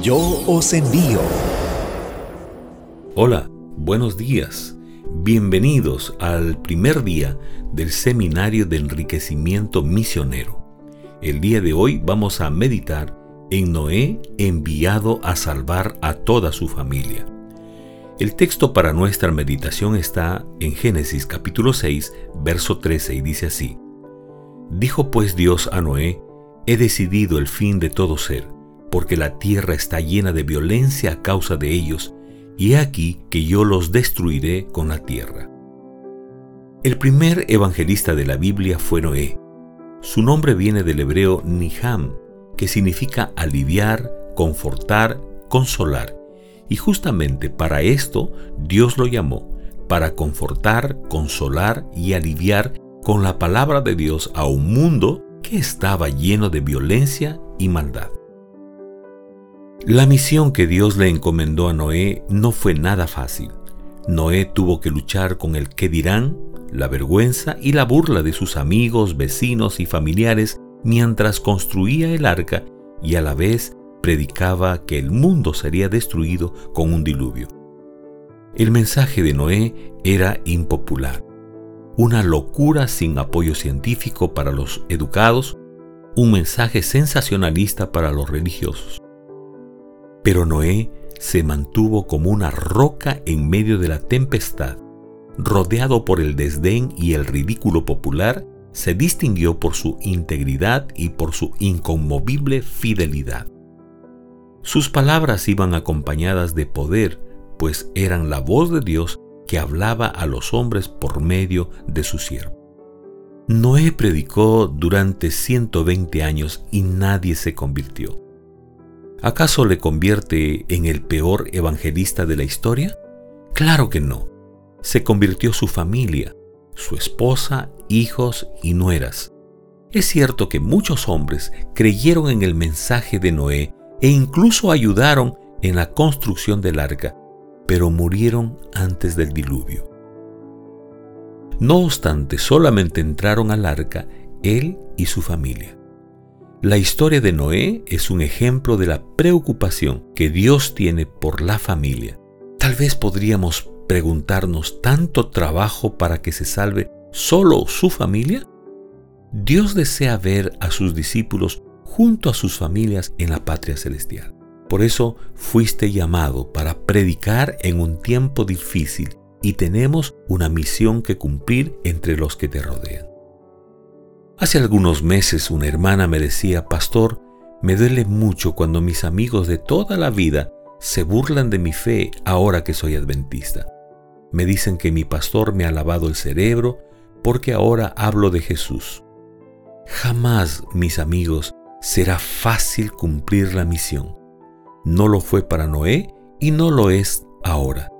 Yo os envío. Hola, buenos días. Bienvenidos al primer día del Seminario de Enriquecimiento Misionero. El día de hoy vamos a meditar en Noé enviado a salvar a toda su familia. El texto para nuestra meditación está en Génesis capítulo 6, verso 13 y dice así. Dijo pues Dios a Noé, he decidido el fin de todo ser, porque la tierra está llena de violencia a causa de ellos, y he aquí que yo los destruiré con la tierra. El primer evangelista de la Biblia fue Noé. Su nombre viene del hebreo Niham, que significa aliviar, confortar, consolar. Y justamente para esto Dios lo llamó, para confortar, consolar y aliviar con la palabra de Dios a un mundo que estaba lleno de violencia y maldad. La misión que Dios le encomendó a Noé no fue nada fácil. Noé tuvo que luchar con el qué dirán, la vergüenza y la burla de sus amigos, vecinos y familiares mientras construía el arca y a la vez predicaba que el mundo sería destruido con un diluvio. El mensaje de Noé era impopular una locura sin apoyo científico para los educados, un mensaje sensacionalista para los religiosos. Pero Noé se mantuvo como una roca en medio de la tempestad. Rodeado por el desdén y el ridículo popular, se distinguió por su integridad y por su inconmovible fidelidad. Sus palabras iban acompañadas de poder, pues eran la voz de Dios que hablaba a los hombres por medio de su siervo. Noé predicó durante 120 años y nadie se convirtió. ¿Acaso le convierte en el peor evangelista de la historia? Claro que no. Se convirtió su familia, su esposa, hijos y nueras. Es cierto que muchos hombres creyeron en el mensaje de Noé e incluso ayudaron en la construcción del arca, pero murieron antes del diluvio. No obstante, solamente entraron al arca él y su familia. La historia de Noé es un ejemplo de la preocupación que Dios tiene por la familia. Tal vez podríamos preguntarnos tanto trabajo para que se salve solo su familia. Dios desea ver a sus discípulos junto a sus familias en la patria celestial. Por eso fuiste llamado para predicar en un tiempo difícil y tenemos una misión que cumplir entre los que te rodean. Hace algunos meses una hermana me decía, Pastor, me duele mucho cuando mis amigos de toda la vida se burlan de mi fe ahora que soy adventista. Me dicen que mi pastor me ha lavado el cerebro porque ahora hablo de Jesús. Jamás, mis amigos, será fácil cumplir la misión. No lo fue para Noé y no lo es ahora.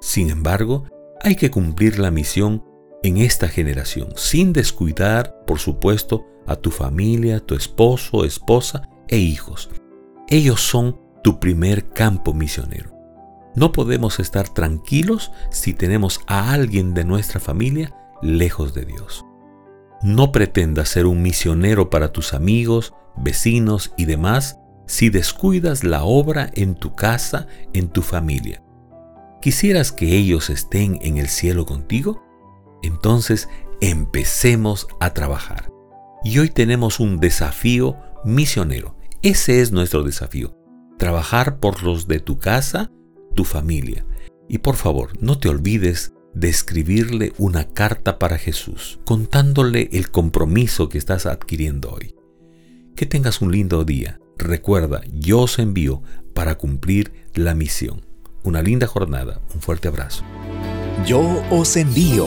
Sin embargo, hay que cumplir la misión en esta generación, sin descuidar, por supuesto, a tu familia, tu esposo, esposa e hijos. Ellos son tu primer campo misionero. No podemos estar tranquilos si tenemos a alguien de nuestra familia lejos de Dios. No pretendas ser un misionero para tus amigos, vecinos y demás si descuidas la obra en tu casa, en tu familia. ¿Quisieras que ellos estén en el cielo contigo? Entonces empecemos a trabajar. Y hoy tenemos un desafío misionero. Ese es nuestro desafío. Trabajar por los de tu casa, tu familia. Y por favor, no te olvides de escribirle una carta para Jesús, contándole el compromiso que estás adquiriendo hoy. Que tengas un lindo día Recuerda, yo os envío para cumplir la misión. Una linda jornada, un fuerte abrazo. Yo os envío.